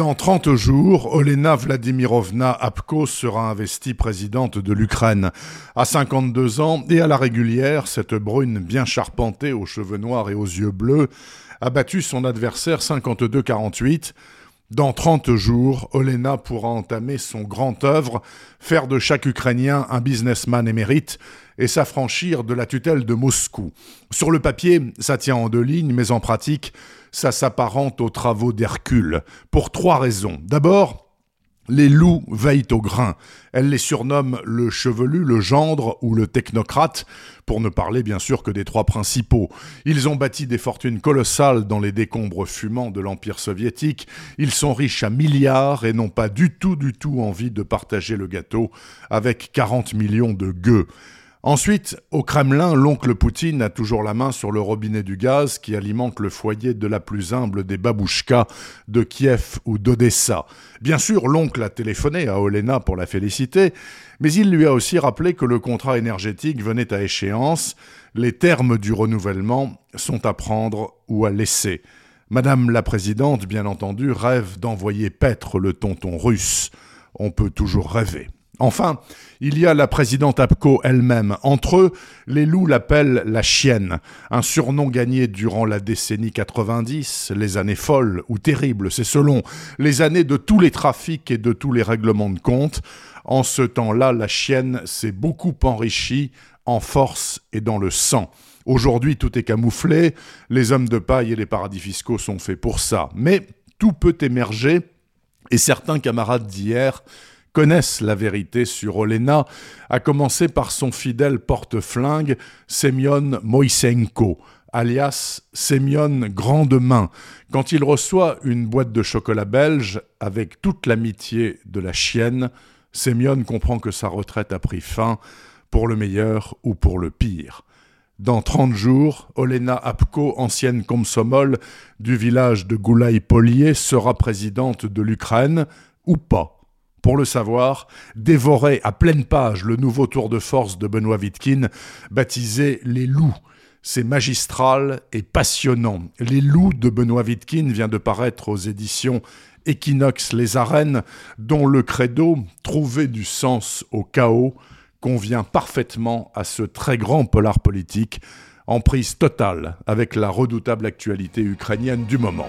Dans 30 jours, Olena Vladimirovna Apko sera investie présidente de l'Ukraine. À 52 ans et à la régulière, cette brune bien charpentée aux cheveux noirs et aux yeux bleus a battu son adversaire 52-48. Dans 30 jours, Olena pourra entamer son grand œuvre, faire de chaque Ukrainien un businessman émérite et s'affranchir de la tutelle de Moscou. Sur le papier, ça tient en deux lignes, mais en pratique, ça s'apparente aux travaux d'Hercule, pour trois raisons. D'abord, les loups veillent au grain. Elle les surnomme le chevelu, le gendre ou le technocrate, pour ne parler bien sûr que des trois principaux. Ils ont bâti des fortunes colossales dans les décombres fumants de l'Empire soviétique. Ils sont riches à milliards et n'ont pas du tout, du tout envie de partager le gâteau avec 40 millions de gueux. Ensuite, au Kremlin, l'oncle Poutine a toujours la main sur le robinet du gaz qui alimente le foyer de la plus humble des babouchkas de Kiev ou d'Odessa. Bien sûr, l'oncle a téléphoné à Olena pour la féliciter, mais il lui a aussi rappelé que le contrat énergétique venait à échéance, les termes du renouvellement sont à prendre ou à laisser. Madame la Présidente, bien entendu, rêve d'envoyer paître le tonton russe. On peut toujours rêver. Enfin, il y a la présidente APCO elle-même. Entre eux, les loups l'appellent la chienne, un surnom gagné durant la décennie 90, les années folles ou terribles, c'est selon, les années de tous les trafics et de tous les règlements de compte. En ce temps-là, la chienne s'est beaucoup enrichie en force et dans le sang. Aujourd'hui, tout est camouflé, les hommes de paille et les paradis fiscaux sont faits pour ça. Mais tout peut émerger, et certains camarades d'hier connaissent la vérité sur Olena, à commencer par son fidèle porte-flingue Semyon Moisenko, alias Semyon Grande Main, quand il reçoit une boîte de chocolat belge avec toute l'amitié de la chienne, Semyon comprend que sa retraite a pris fin, pour le meilleur ou pour le pire. Dans 30 jours, Olena Apko, ancienne komsomol du village de Goulaï-Polier, sera présidente de l'Ukraine, ou pas. Pour le savoir, dévorer à pleine page le nouveau tour de force de Benoît Wittkin, baptisé Les Loups. C'est magistral et passionnant. Les Loups de Benoît Wittkin vient de paraître aux éditions Equinox Les Arènes, dont le credo, trouver du sens au chaos, convient parfaitement à ce très grand polar politique, en prise totale avec la redoutable actualité ukrainienne du moment.